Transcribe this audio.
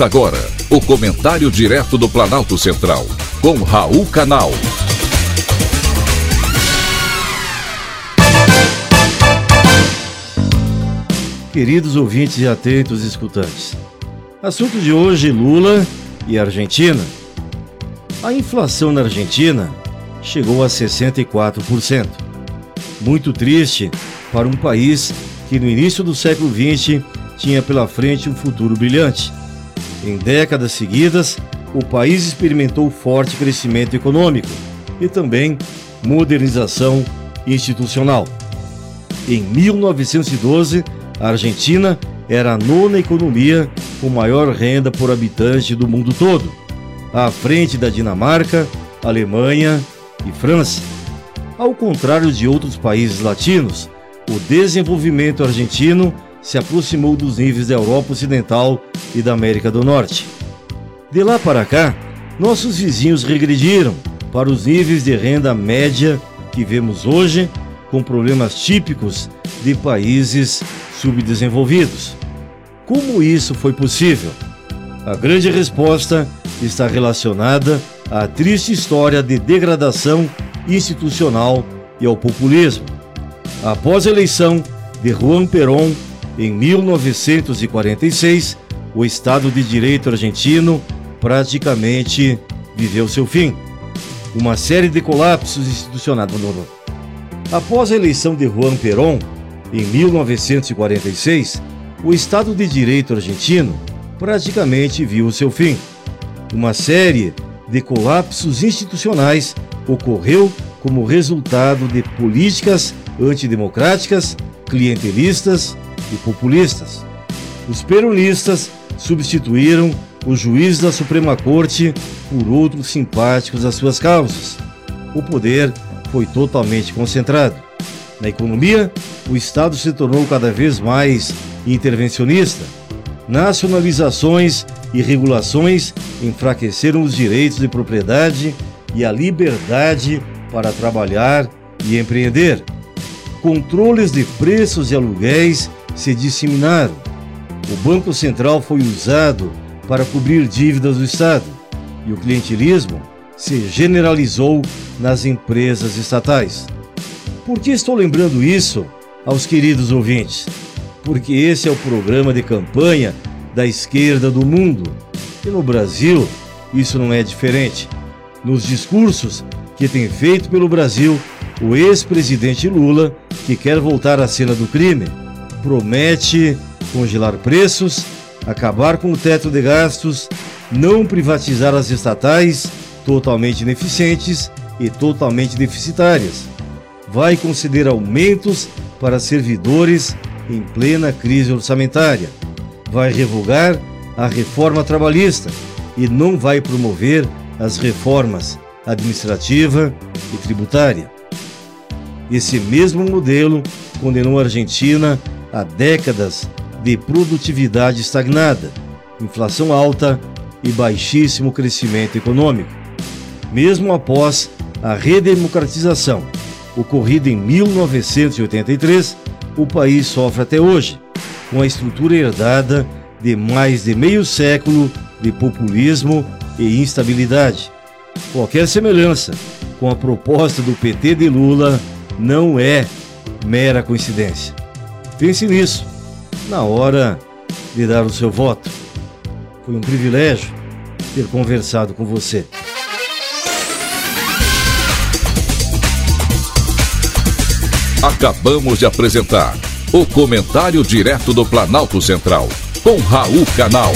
Agora o comentário direto do Planalto Central, com Raul Canal. Queridos ouvintes e atentos escutantes, assunto de hoje: Lula e Argentina. A inflação na Argentina chegou a 64%. Muito triste para um país que no início do século XX tinha pela frente um futuro brilhante. Em décadas seguidas, o país experimentou forte crescimento econômico e também modernização institucional. Em 1912, a Argentina era a nona economia com maior renda por habitante do mundo todo, à frente da Dinamarca, Alemanha e França. Ao contrário de outros países latinos, o desenvolvimento argentino se aproximou dos níveis da Europa Ocidental e da América do Norte. De lá para cá, nossos vizinhos regrediram para os níveis de renda média que vemos hoje, com problemas típicos de países subdesenvolvidos. Como isso foi possível? A grande resposta está relacionada à triste história de degradação institucional e ao populismo. Após a eleição de Juan Perón em 1946, o Estado de Direito argentino praticamente viveu seu fim. Uma série de colapsos institucionais. Após a eleição de Juan Perón, em 1946, o Estado de Direito argentino praticamente viu seu fim. Uma série de colapsos institucionais ocorreu como resultado de políticas antidemocráticas, clientelistas e populistas. Os peronistas substituíram os juízes da Suprema Corte por outros simpáticos às suas causas. O poder foi totalmente concentrado. Na economia, o Estado se tornou cada vez mais intervencionista. Nacionalizações e regulações enfraqueceram os direitos de propriedade e a liberdade para trabalhar e empreender. Controles de preços e aluguéis se disseminaram. O Banco Central foi usado para cobrir dívidas do Estado e o clientelismo se generalizou nas empresas estatais. Por que estou lembrando isso aos queridos ouvintes? Porque esse é o programa de campanha da esquerda do mundo e no Brasil isso não é diferente. Nos discursos que tem feito pelo Brasil, o ex-presidente Lula, que quer voltar à cena do crime, promete congelar preços, acabar com o teto de gastos, não privatizar as estatais totalmente ineficientes e totalmente deficitárias. Vai conceder aumentos para servidores em plena crise orçamentária. Vai revogar a reforma trabalhista e não vai promover as reformas administrativa e tributária. Esse mesmo modelo condenou a Argentina a décadas de produtividade estagnada, inflação alta e baixíssimo crescimento econômico. Mesmo após a redemocratização ocorrida em 1983, o país sofre até hoje com a estrutura herdada de mais de meio século de populismo e instabilidade. Qualquer semelhança com a proposta do PT de Lula não é mera coincidência. Pense nisso na hora de dar o seu voto. Foi um privilégio ter conversado com você. Acabamos de apresentar o Comentário Direto do Planalto Central, com Raul Canal.